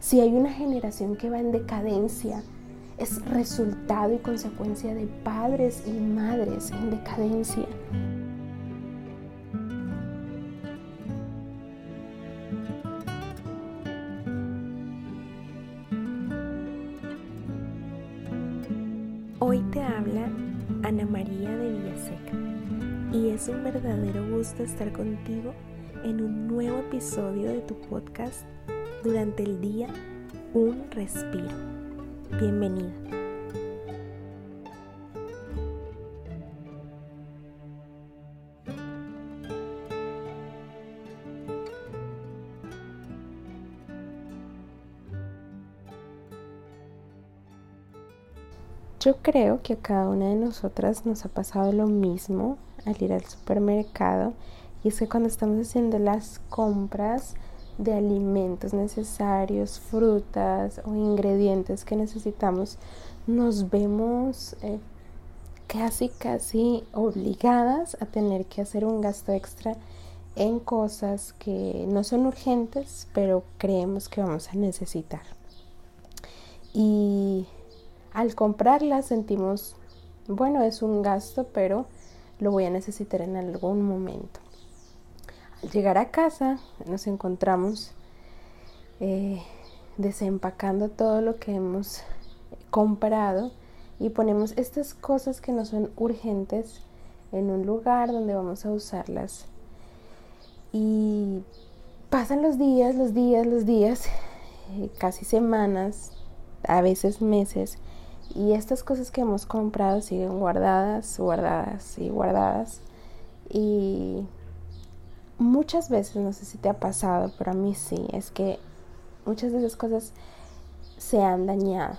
Si hay una generación que va en decadencia, es resultado y consecuencia de padres y madres en decadencia. Hoy te habla Ana María de Villaseca y es un verdadero gusto estar contigo en un nuevo episodio de tu podcast durante el día Un Respiro. Bienvenida. Yo creo que a cada una de nosotras nos ha pasado lo mismo al ir al supermercado y es que cuando estamos haciendo las compras de alimentos necesarios, frutas o ingredientes que necesitamos, nos vemos eh, casi, casi obligadas a tener que hacer un gasto extra en cosas que no son urgentes, pero creemos que vamos a necesitar. Y al comprarlas sentimos, bueno, es un gasto, pero lo voy a necesitar en algún momento. Al llegar a casa nos encontramos eh, desempacando todo lo que hemos comprado y ponemos estas cosas que no son urgentes en un lugar donde vamos a usarlas. Y pasan los días, los días, los días, eh, casi semanas, a veces meses, y estas cosas que hemos comprado siguen guardadas, guardadas y guardadas. Y muchas veces, no sé si te ha pasado, pero a mí sí, es que muchas de esas cosas se han dañado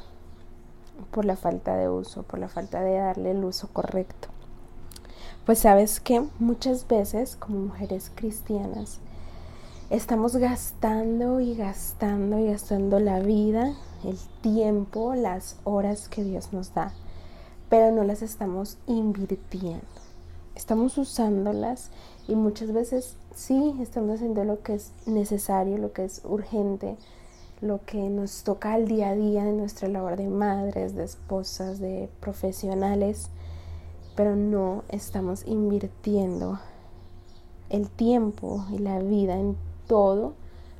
por la falta de uso, por la falta de darle el uso correcto. Pues sabes que muchas veces como mujeres cristianas estamos gastando y gastando y gastando la vida, el tiempo, las horas que Dios nos da, pero no las estamos invirtiendo. Estamos usándolas y muchas veces sí estamos haciendo lo que es necesario, lo que es urgente, lo que nos toca al día a día en nuestra labor de madres, de esposas, de profesionales, pero no estamos invirtiendo el tiempo y la vida en todo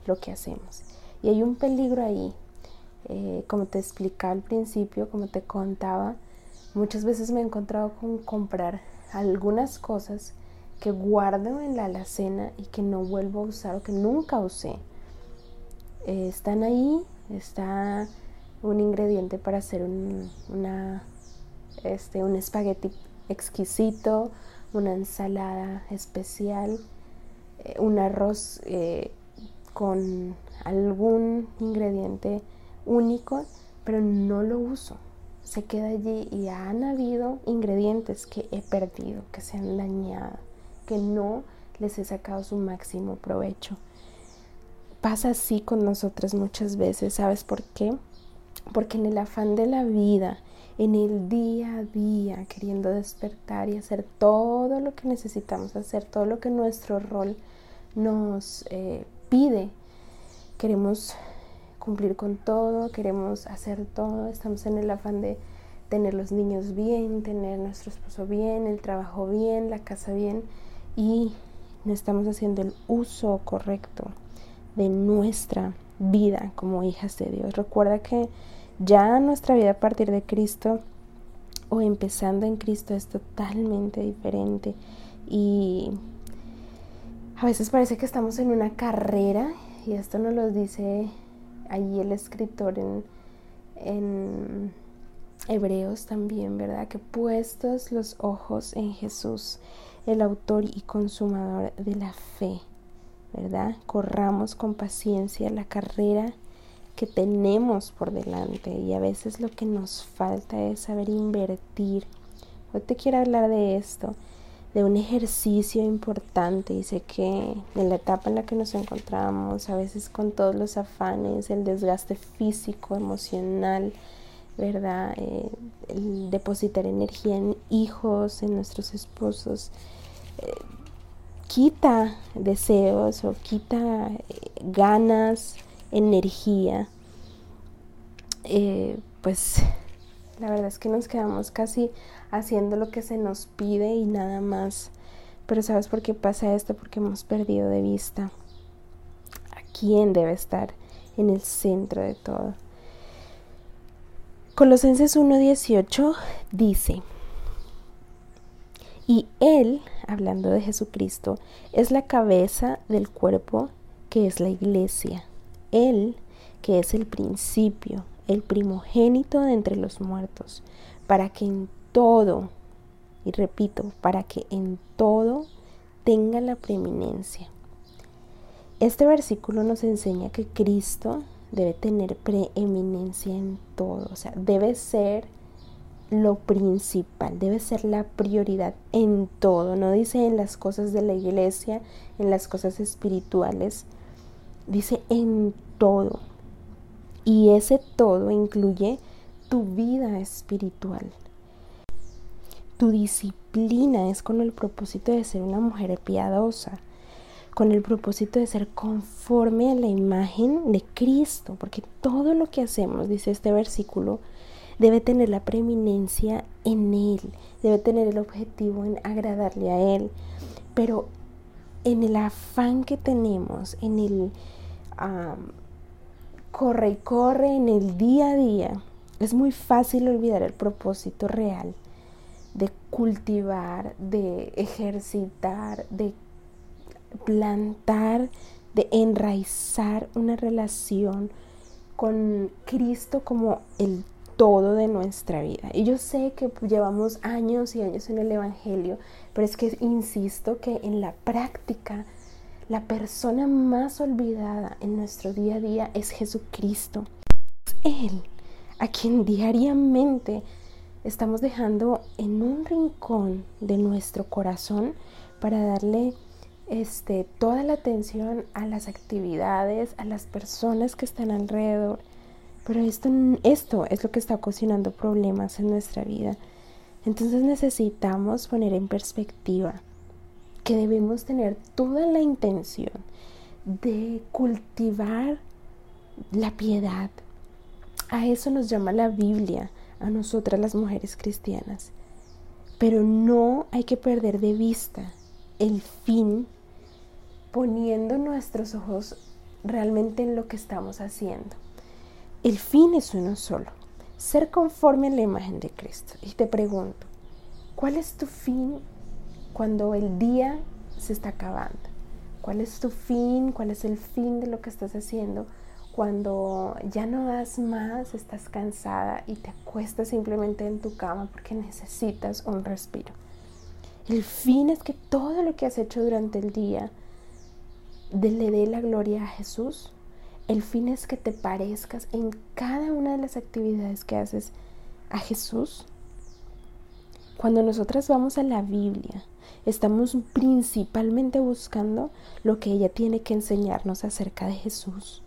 lo que hacemos. Y hay un peligro ahí, eh, como te explicaba al principio, como te contaba, muchas veces me he encontrado con comprar algunas cosas que guardo en la alacena y que no vuelvo a usar o que nunca usé. Eh, están ahí, está un ingrediente para hacer un, una, este, un espagueti exquisito, una ensalada especial, eh, un arroz eh, con algún ingrediente único, pero no lo uso. Se queda allí y han habido ingredientes que he perdido, que se han dañado que no les he sacado su máximo provecho. Pasa así con nosotras muchas veces, ¿sabes por qué? Porque en el afán de la vida, en el día a día, queriendo despertar y hacer todo lo que necesitamos hacer, todo lo que nuestro rol nos eh, pide, queremos cumplir con todo, queremos hacer todo, estamos en el afán de tener los niños bien, tener nuestro esposo bien, el trabajo bien, la casa bien y no estamos haciendo el uso correcto de nuestra vida como hijas de Dios. Recuerda que ya nuestra vida a partir de Cristo o empezando en Cristo es totalmente diferente y a veces parece que estamos en una carrera y esto nos lo dice allí el escritor en, en Hebreos también, ¿verdad? Que puestos los ojos en Jesús, el autor y consumador de la fe, ¿verdad? Corramos con paciencia la carrera que tenemos por delante y a veces lo que nos falta es saber invertir. Hoy te quiero hablar de esto, de un ejercicio importante y sé que en la etapa en la que nos encontramos, a veces con todos los afanes, el desgaste físico, emocional, ¿verdad? Eh, el depositar energía en hijos, en nuestros esposos, eh, quita deseos o quita eh, ganas, energía pues la verdad es que nos quedamos casi haciendo lo que se nos pide y nada más. Pero ¿sabes por qué pasa esto? Porque hemos perdido de vista a quién debe estar en el centro de todo. Colosenses 1.18 dice, y Él, hablando de Jesucristo, es la cabeza del cuerpo que es la iglesia. Él, que es el principio, el primogénito de entre los muertos, para que en todo, y repito, para que en todo tenga la preeminencia. Este versículo nos enseña que Cristo debe tener preeminencia en todo, o sea, debe ser lo principal, debe ser la prioridad en todo, no dice en las cosas de la iglesia, en las cosas espirituales, dice en todo. Y ese todo incluye tu vida espiritual. Tu disciplina es con el propósito de ser una mujer piadosa, con el propósito de ser conforme a la imagen de Cristo, porque todo lo que hacemos, dice este versículo, debe tener la preeminencia en Él, debe tener el objetivo en agradarle a Él, pero en el afán que tenemos, en el corre y corre en el día a día, es muy fácil olvidar el propósito real de cultivar, de ejercitar, de plantar, de enraizar una relación con Cristo como el todo de nuestra vida. Y yo sé que llevamos años y años en el Evangelio, pero es que insisto que en la práctica la persona más olvidada en nuestro día a día es Jesucristo. Es Él a quien diariamente estamos dejando en un rincón de nuestro corazón para darle este, toda la atención a las actividades, a las personas que están alrededor. Pero esto, esto es lo que está ocasionando problemas en nuestra vida. Entonces necesitamos poner en perspectiva que debemos tener toda la intención de cultivar la piedad. A eso nos llama la Biblia, a nosotras las mujeres cristianas. Pero no hay que perder de vista el fin poniendo nuestros ojos realmente en lo que estamos haciendo. El fin es uno solo, ser conforme a la imagen de Cristo. Y te pregunto, ¿cuál es tu fin cuando el día se está acabando. ¿Cuál es tu fin? ¿Cuál es el fin de lo que estás haciendo? Cuando ya no das más, estás cansada y te acuestas simplemente en tu cama porque necesitas un respiro. El fin es que todo lo que has hecho durante el día le dé la gloria a Jesús. El fin es que te parezcas en cada una de las actividades que haces a Jesús. Cuando nosotras vamos a la Biblia, estamos principalmente buscando lo que ella tiene que enseñarnos acerca de Jesús.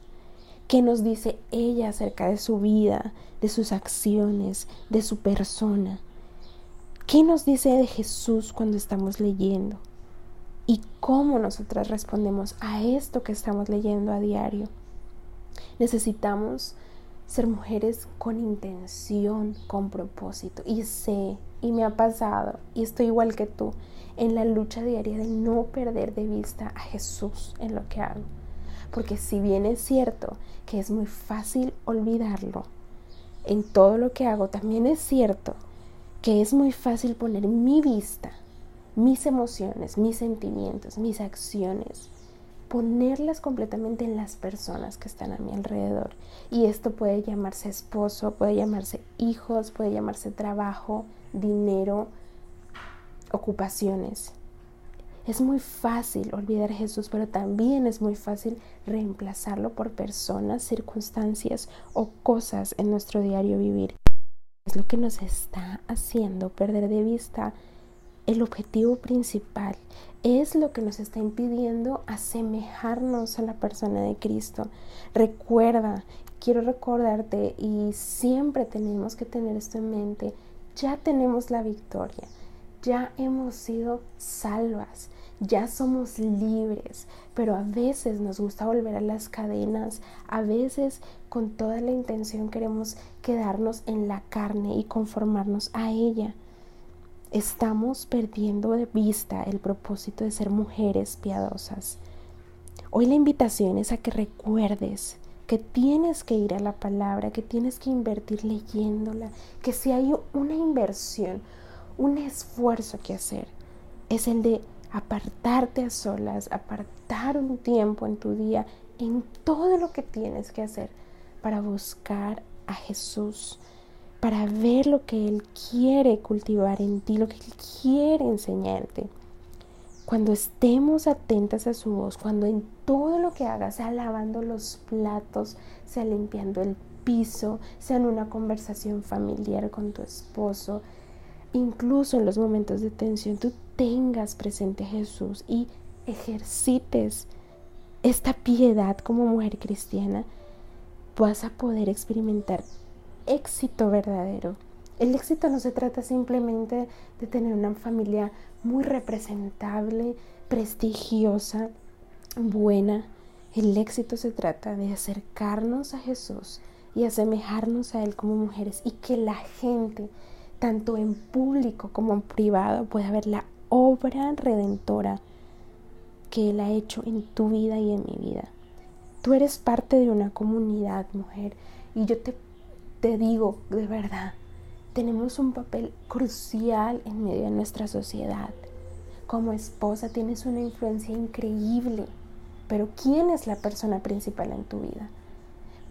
¿Qué nos dice ella acerca de su vida, de sus acciones, de su persona? ¿Qué nos dice de Jesús cuando estamos leyendo? ¿Y cómo nosotras respondemos a esto que estamos leyendo a diario? Necesitamos ser mujeres con intención, con propósito. Y sé, y me ha pasado, y estoy igual que tú, en la lucha diaria de no perder de vista a Jesús en lo que hago. Porque si bien es cierto que es muy fácil olvidarlo en todo lo que hago, también es cierto que es muy fácil poner mi vista, mis emociones, mis sentimientos, mis acciones, ponerlas completamente en las personas que están a mi alrededor. Y esto puede llamarse esposo, puede llamarse hijos, puede llamarse trabajo, dinero, ocupaciones. Es muy fácil olvidar a Jesús, pero también es muy fácil reemplazarlo por personas, circunstancias o cosas en nuestro diario vivir. Es lo que nos está haciendo perder de vista el objetivo principal. Es lo que nos está impidiendo asemejarnos a la persona de Cristo. Recuerda, quiero recordarte y siempre tenemos que tener esto en mente. Ya tenemos la victoria ya hemos sido salvas, ya somos libres, pero a veces nos gusta volver a las cadenas, a veces con toda la intención queremos quedarnos en la carne y conformarnos a ella. Estamos perdiendo de vista el propósito de ser mujeres piadosas. Hoy la invitación es a que recuerdes que tienes que ir a la palabra, que tienes que invertir leyéndola, que si hay una inversión, un esfuerzo que hacer, es el de apartarte a solas, apartar un tiempo en tu día, en todo lo que tienes que hacer para buscar a Jesús, para ver lo que Él quiere cultivar en ti, lo que Él quiere enseñarte. Cuando estemos atentas a su voz, cuando en todo lo que hagas, sea lavando los platos, sea limpiando el piso, sea en una conversación familiar con tu esposo, incluso en los momentos de tensión, tú tengas presente a Jesús y ejercites esta piedad como mujer cristiana, vas a poder experimentar éxito verdadero. El éxito no se trata simplemente de tener una familia muy representable, prestigiosa, buena. El éxito se trata de acercarnos a Jesús y asemejarnos a Él como mujeres y que la gente, tanto en público como en privado, pueda ver la obra redentora que Él ha hecho en tu vida y en mi vida. Tú eres parte de una comunidad, mujer, y yo te, te digo de verdad, tenemos un papel crucial en medio de nuestra sociedad. Como esposa tienes una influencia increíble, pero ¿quién es la persona principal en tu vida?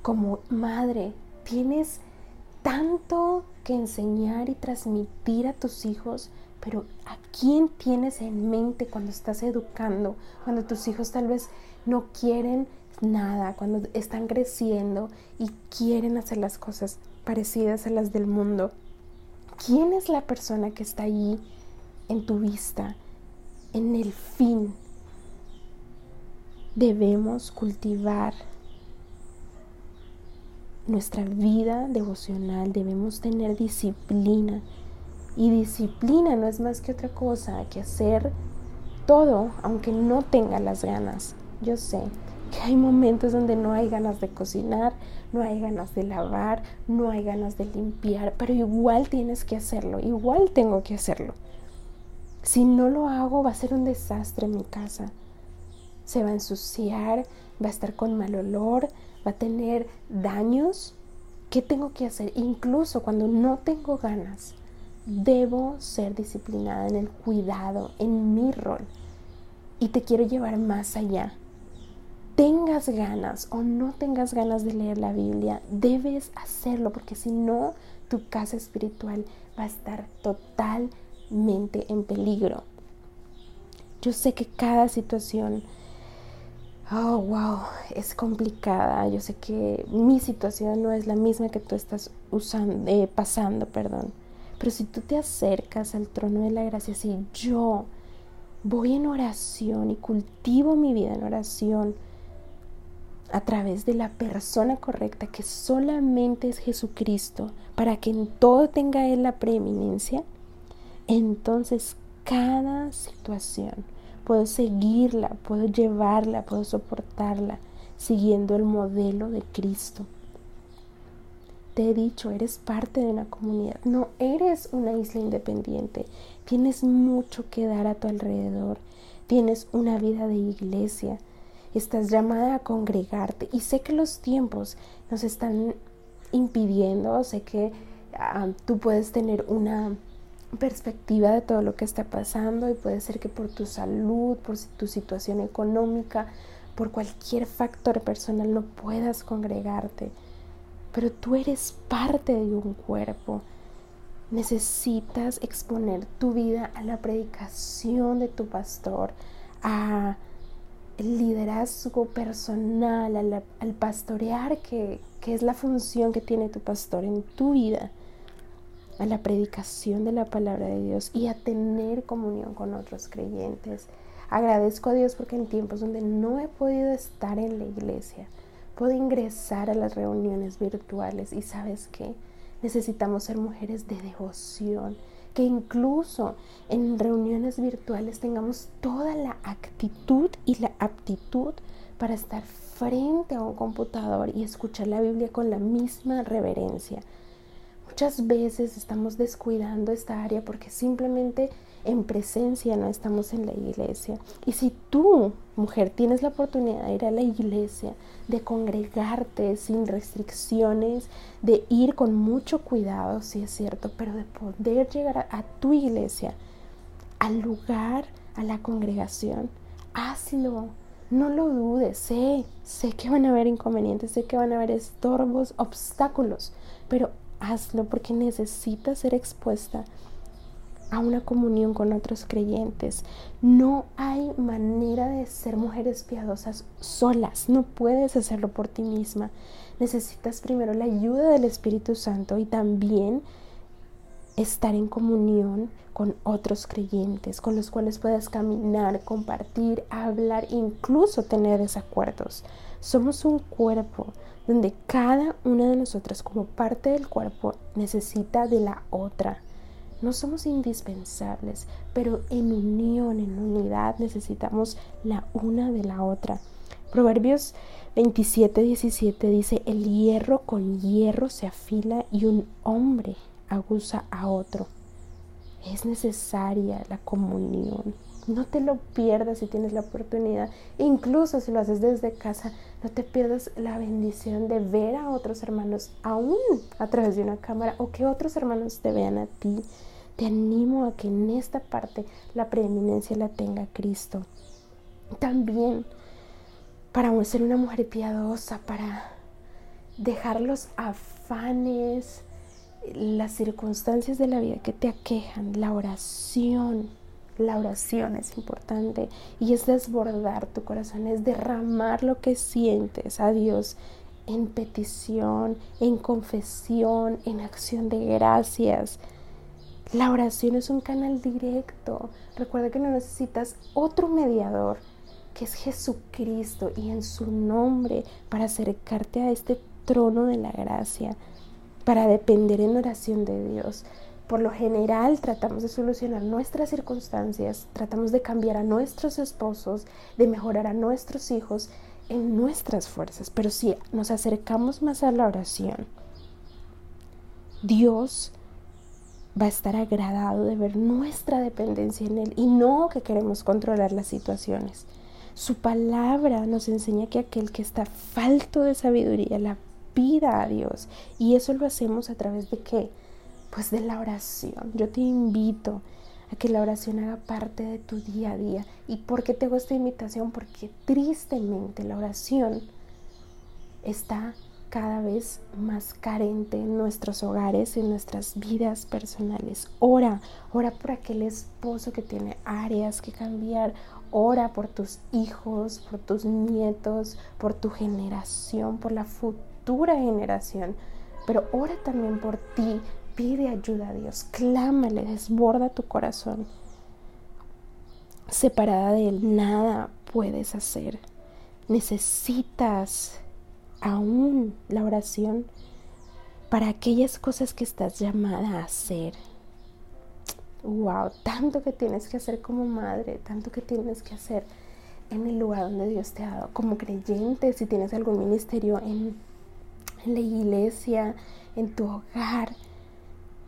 Como madre tienes tanto que enseñar y transmitir a tus hijos, pero ¿a quién tienes en mente cuando estás educando? Cuando tus hijos tal vez no quieren nada, cuando están creciendo y quieren hacer las cosas parecidas a las del mundo. ¿Quién es la persona que está allí en tu vista, en el fin? Debemos cultivar nuestra vida devocional, debemos tener disciplina. Y disciplina no es más que otra cosa que hacer todo aunque no tenga las ganas. Yo sé que hay momentos donde no hay ganas de cocinar, no hay ganas de lavar, no hay ganas de limpiar, pero igual tienes que hacerlo, igual tengo que hacerlo. Si no lo hago va a ser un desastre en mi casa. Se va a ensuciar, va a estar con mal olor, va a tener daños. ¿Qué tengo que hacer? Incluso cuando no tengo ganas, debo ser disciplinada en el cuidado, en mi rol. Y te quiero llevar más allá tengas ganas o no tengas ganas de leer la Biblia, debes hacerlo porque si no, tu casa espiritual va a estar totalmente en peligro. Yo sé que cada situación, oh, wow, es complicada. Yo sé que mi situación no es la misma que tú estás usando, eh, pasando, perdón. Pero si tú te acercas al trono de la gracia, si yo voy en oración y cultivo mi vida en oración, a través de la persona correcta que solamente es Jesucristo, para que en todo tenga Él la preeminencia, entonces cada situación puedo seguirla, puedo llevarla, puedo soportarla, siguiendo el modelo de Cristo. Te he dicho, eres parte de una comunidad, no eres una isla independiente, tienes mucho que dar a tu alrededor, tienes una vida de iglesia, estás llamada a congregarte y sé que los tiempos nos están impidiendo, sé que ah, tú puedes tener una perspectiva de todo lo que está pasando y puede ser que por tu salud, por tu situación económica, por cualquier factor personal no puedas congregarte, pero tú eres parte de un cuerpo. Necesitas exponer tu vida a la predicación de tu pastor, a el liderazgo personal, al, pastorear, que, que es la función que tiene tu pastor en tu vida, a la predicación de la palabra de Dios y a tener comunión con otros creyentes. Agradezco a Dios porque en tiempos donde no he podido estar en la iglesia, puedo ingresar a las reuniones virtuales y sabes qué, necesitamos ser mujeres de devoción que incluso en reuniones virtuales tengamos toda la actitud y la aptitud para estar frente a un computador y escuchar la Biblia con la misma reverencia. Muchas veces estamos descuidando esta área porque simplemente en presencia no estamos en la iglesia. Y si tú, mujer, tienes la oportunidad de ir a la iglesia, de congregarte sin restricciones, de ir con mucho cuidado, sí es cierto, pero de poder llegar a, tu iglesia, al lugar, a la congregación, hazlo. No lo dudes, sé, sé que van a haber inconvenientes, sé que van a haber estorbos, obstáculos, pero hazlo porque necesitas ser expuesta a una comunión con otros creyentes. No hay manera de ser mujeres piadosas solas. No puedes hacerlo por ti misma. Necesitas primero la ayuda del Espíritu Santo y también estar en comunión con otros creyentes, con los cuales puedas caminar, compartir, hablar, incluso tener desacuerdos. Somos un cuerpo donde cada una de nosotras como parte del cuerpo necesita de la otra. No somos indispensables, pero en unión, en unidad necesitamos la una de la otra. Proverbios 27, 17 dice, el hierro con hierro se afila y un hombre aguza a otro. Es necesaria la comunión. No te lo pierdas si tienes la oportunidad. incluso si lo haces desde casa, no te pierdas la bendición de ver a otros hermanos aún a través de una cámara o que otros hermanos te vean a ti. Te animo a que en esta parte la preeminencia la tenga Cristo. También para ser una mujer piadosa, para dejar los afanes, las circunstancias de la vida que te aquejan, la oración. La oración es importante y es desbordar tu corazón, es derramar lo que sientes a Dios en petición, en confesión, en acción de gracias. La oración es un canal directo. Recuerda que no necesitas otro mediador, que es Jesucristo, y en su nombre para acercarte a este trono de la gracia, para depender en oración de Dios. Por lo general tratamos de solucionar nuestras circunstancias, tratamos de cambiar a nuestros esposos, de mejorar a nuestros hijos en nuestras fuerzas, pero si nos acercamos más a la oración, Dios va a estar agradado de ver nuestra dependencia en Él y no que queremos controlar las situaciones. Su palabra nos enseña que aquel que está falto de sabiduría la pida a Dios y eso lo hacemos a través de qué? Pues de la oración. Yo te invito a que la oración haga parte de tu día a día. ¿Y por qué te hago esta invitación? Porque tristemente la oración está cada vez más carente en nuestros hogares, en nuestras vidas personales. Ora, ora por aquel esposo que tiene áreas que cambiar. Ora por tus hijos, por tus nietos, por tu generación, por la futura generación. Pero ora también por ti. Pide ayuda a Dios. Clámale, desborda tu corazón. Separada de Él, nada puedes hacer. Necesitas aún la oración para aquellas cosas que estás llamada a hacer. Wow, tanto que tienes que hacer como madre, tanto que tienes que hacer en el lugar donde Dios te ha dado, como creyente, si tienes algún ministerio en, la iglesia, en tu hogar.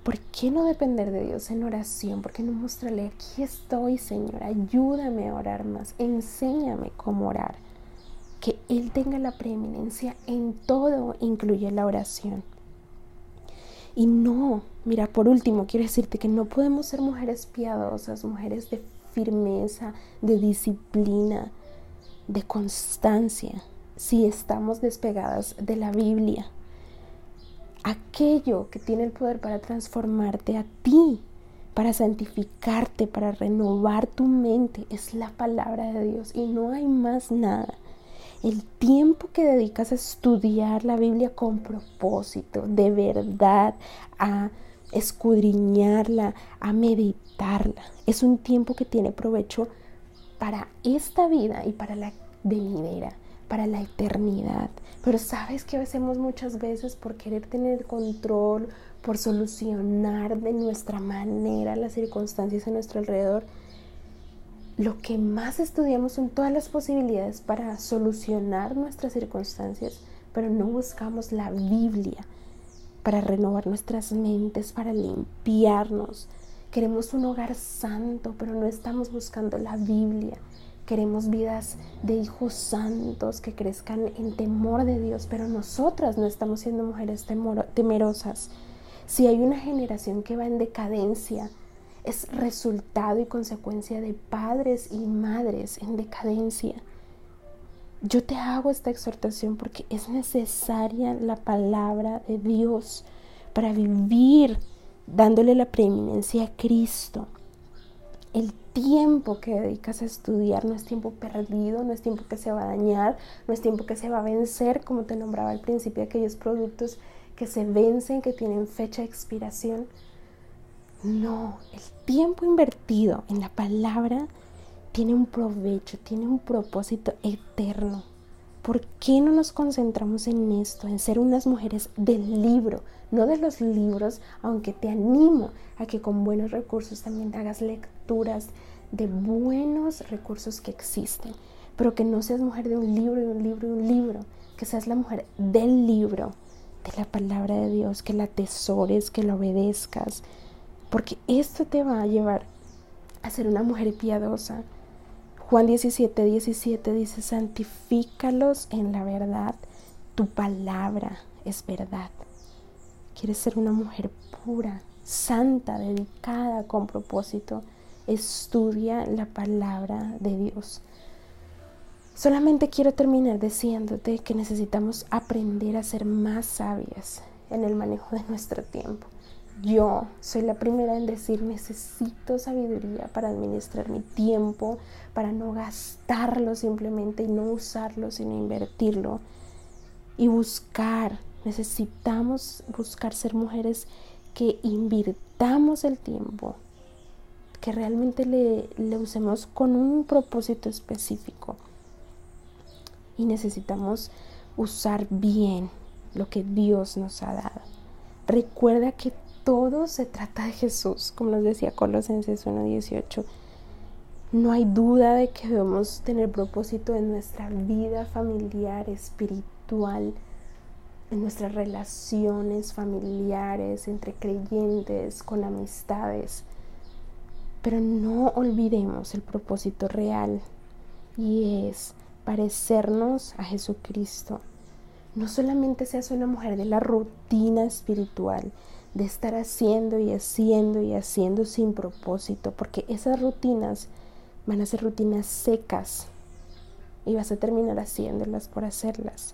¿Por qué no depender de Dios en oración? ¿Por qué no mostrarle, aquí estoy, Señor, ayúdame a orar más, enséñame cómo orar? Que Él tenga la preeminencia en todo, incluye la oración. Y no, mira, por último, quiero decirte que no podemos ser mujeres piadosas, mujeres de firmeza, de disciplina, de constancia, si estamos despegadas de la Biblia. Aquello que tiene el poder para transformarte a ti, para santificarte, para renovar tu mente, es la palabra de Dios y no hay más nada el tiempo que dedicas a estudiar la Biblia con propósito, de verdad, a escudriñarla, a meditarla, es un tiempo que tiene provecho para esta vida y para la venidera, para la eternidad. Pero sabes que hacemos muchas veces por querer tener control, por solucionar de nuestra manera las circunstancias a nuestro alrededor. Lo que más estudiamos son todas las posibilidades para solucionar nuestras circunstancias, pero no buscamos la Biblia para renovar nuestras mentes, para limpiarnos. Queremos un hogar santo, pero no estamos buscando la Biblia. Queremos vidas de hijos santos que crezcan en temor de Dios, pero nosotras no estamos siendo mujeres temerosas. Si hay una generación que va en decadencia, es resultado y consecuencia de padres y madres en decadencia. Yo te hago esta exhortación porque es necesaria la palabra de Dios para vivir dándole la preeminencia a Cristo. El tiempo que dedicas a estudiar no es tiempo perdido, no es tiempo que se va a dañar, no es tiempo que se va a vencer, como te nombraba al principio, aquellos productos que se vencen, que tienen fecha de expiración. No, el tiempo invertido en la palabra tiene un provecho, tiene un propósito eterno. ¿Por qué no nos concentramos en esto, en ser unas mujeres del libro, no de los libros, aunque te animo a que con buenos recursos también hagas lecturas de buenos recursos que existen, pero que no seas mujer de un libro y un libro y un libro, que seas la mujer del libro, de la palabra de Dios, que la atesores, que la obedezcas, porque esto te va a llevar a ser una mujer piadosa, Juan 17, 17 dice, santifícalos en la verdad, tu palabra es verdad. Quieres ser una mujer pura, santa, dedicada, con propósito. Estudia la palabra de Dios. Solamente quiero terminar diciéndote que necesitamos aprender a ser más sabias en el manejo de nuestro tiempo. Yo soy la primera en decir necesito sabiduría para administrar mi tiempo, para no gastarlo simplemente y no usarlo, sino invertirlo. Y buscar, necesitamos buscar ser mujeres que invirtamos el tiempo, que realmente le, le usemos con un propósito específico. Y necesitamos usar bien lo que Dios nos ha dado. Recuerda que todo se trata de Jesús, como nos decía Colosenses 1.18. No hay duda de que debemos tener propósito en nuestra vida familiar, espiritual, en nuestras relaciones familiares, entre creyentes, con amistades. Pero no olvidemos el propósito real y es parecernos a Jesucristo. No solamente seas una mujer de la rutina espiritual, de estar haciendo y haciendo y haciendo sin propósito, porque esas rutinas van a ser rutinas secas y vas a terminar haciéndolas por hacerlas.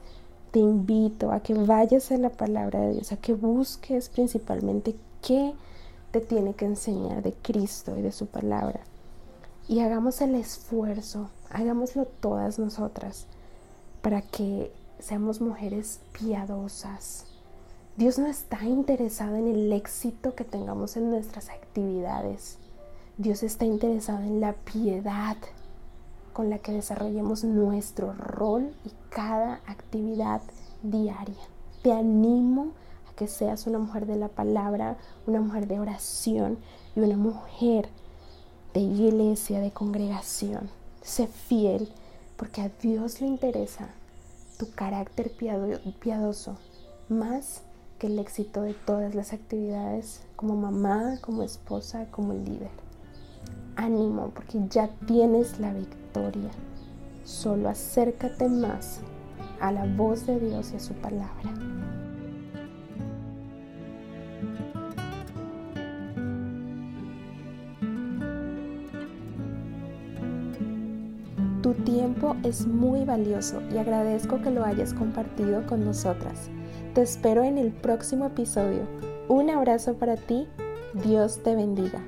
Te invito a que vayas a la palabra de Dios, a que busques principalmente qué te tiene que enseñar de Cristo y de su palabra. Y hagamos el esfuerzo, hagámoslo todas nosotras, para que seamos mujeres piadosas, Dios no está interesado en el éxito que tengamos en nuestras actividades. Dios está interesado en la piedad con la que desarrollemos nuestro rol y cada actividad diaria. Te animo a que seas una mujer de la palabra, una mujer de oración y una mujer de iglesia, de congregación. Sé fiel porque a Dios le interesa tu carácter piadoso más que el éxito de todas las actividades como mamá, como esposa, como líder. Ánimo, porque ya tienes la victoria. Solo acércate más a la voz de Dios y a su palabra. Tu tiempo es muy valioso y agradezco que lo hayas compartido con nosotras. Te espero en el próximo episodio. Un abrazo para ti. Dios te bendiga.